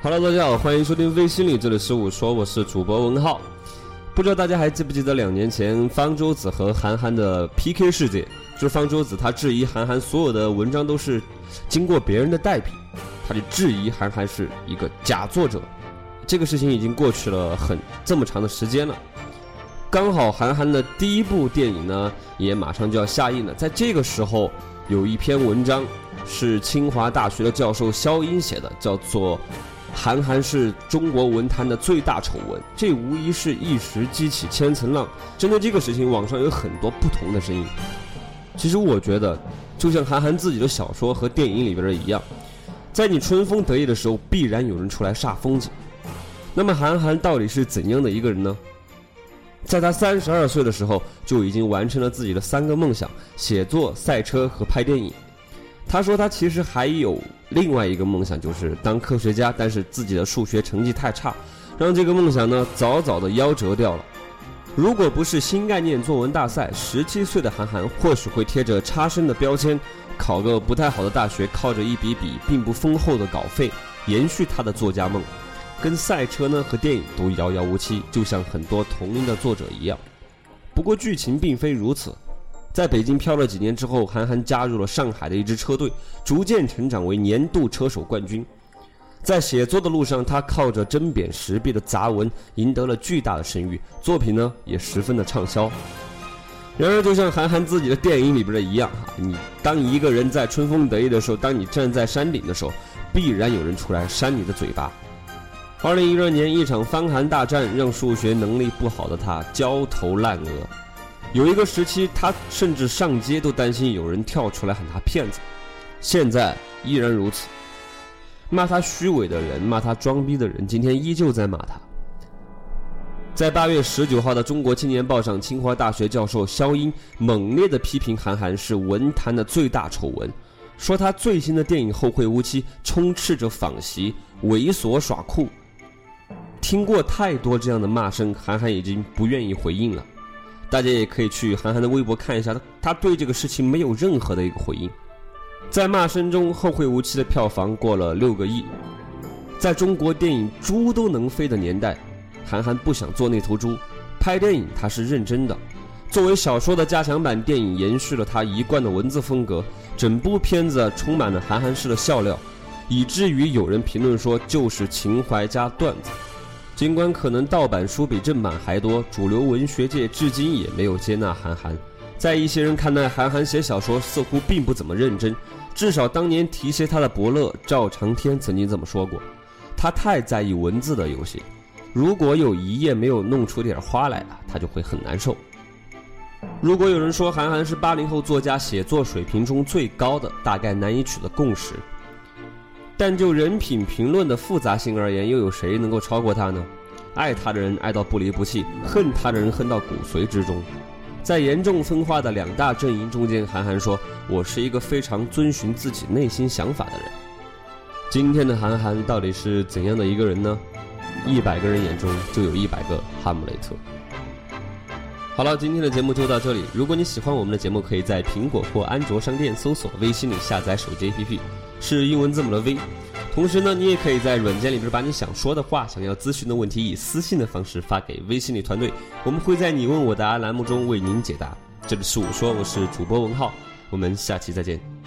Hello，大家好，欢迎收听微心理这里是我说，我是主播文浩。不知道大家还记不记得两年前方舟子和韩寒的 PK 事件？就是方舟子他质疑韩寒所有的文章都是经过别人的代笔，他就质疑韩寒是一个假作者。这个事情已经过去了很这么长的时间了，刚好韩寒的第一部电影呢也马上就要下映了，在这个时候有一篇文章是清华大学的教授肖英写的，叫做。韩寒是中国文坛的最大丑闻，这无疑是一时激起千层浪。针对这个事情，网上有很多不同的声音。其实我觉得，就像韩寒自己的小说和电影里边的一样，在你春风得意的时候，必然有人出来煞风景。那么韩寒到底是怎样的一个人呢？在他三十二岁的时候，就已经完成了自己的三个梦想：写作、赛车和拍电影。他说他其实还有。另外一个梦想就是当科学家，但是自己的数学成绩太差，让这个梦想呢早早的夭折掉了。如果不是新概念作文大赛，十七岁的韩寒或许会贴着差生的标签，考个不太好的大学，靠着一笔笔并不丰厚的稿费延续他的作家梦。跟赛车呢和电影都遥遥无期，就像很多同龄的作者一样。不过剧情并非如此。在北京漂了几年之后，韩寒加入了上海的一支车队，逐渐成长为年度车手冠军。在写作的路上，他靠着针砭时弊的杂文赢得了巨大的声誉，作品呢也十分的畅销。然而，就像韩寒自己的电影里边的一样，哈，你当一个人在春风得意的时候，当你站在山顶的时候，必然有人出来扇你的嘴巴。二零一二年，一场翻韩大战让数学能力不好的他焦头烂额。有一个时期，他甚至上街都担心有人跳出来喊他骗子，现在依然如此。骂他虚伪的人，骂他装逼的人，今天依旧在骂他。在八月十九号的《中国青年报》上，清华大学教授肖英猛烈地批评韩寒是文坛的最大丑闻，说他最新的电影《后会无期》充斥着仿袭、猥琐耍酷。听过太多这样的骂声，韩寒已经不愿意回应了。大家也可以去韩寒的微博看一下，他他对这个事情没有任何的一个回应。在骂声中，《后会无期》的票房过了六个亿。在中国电影猪都能飞的年代，韩寒不想做那头猪，拍电影他是认真的。作为小说的加强版，电影延续了他一贯的文字风格，整部片子充满了韩寒式的笑料，以至于有人评论说就是情怀加段子。尽管可能盗版书比正版还多，主流文学界至今也没有接纳韩寒。在一些人看来，韩寒写小说似乎并不怎么认真。至少当年提携他的伯乐赵长天曾经这么说过：“他太在意文字的游戏，如果有一页没有弄出点花来啊，他就会很难受。”如果有人说韩寒是八零后作家写作水平中最高的，大概难以取得共识。但就人品评论的复杂性而言，又有谁能够超过他呢？爱他的人爱到不离不弃，恨他的人恨到骨髓之中。在严重分化的两大阵营中间，韩寒说：“我是一个非常遵循自己内心想法的人。”今天的韩寒到底是怎样的一个人呢？一百个人眼中就有一百个哈姆雷特。好了，今天的节目就到这里。如果你喜欢我们的节目，可以在苹果或安卓商店搜索微信里下载手机 APP。是英文字母的 V，同时呢，你也可以在软件里边把你想说的话、想要咨询的问题以私信的方式发给微信里团队，我们会在你问我答栏目中为您解答。这里是我说，我是主播文浩，我们下期再见。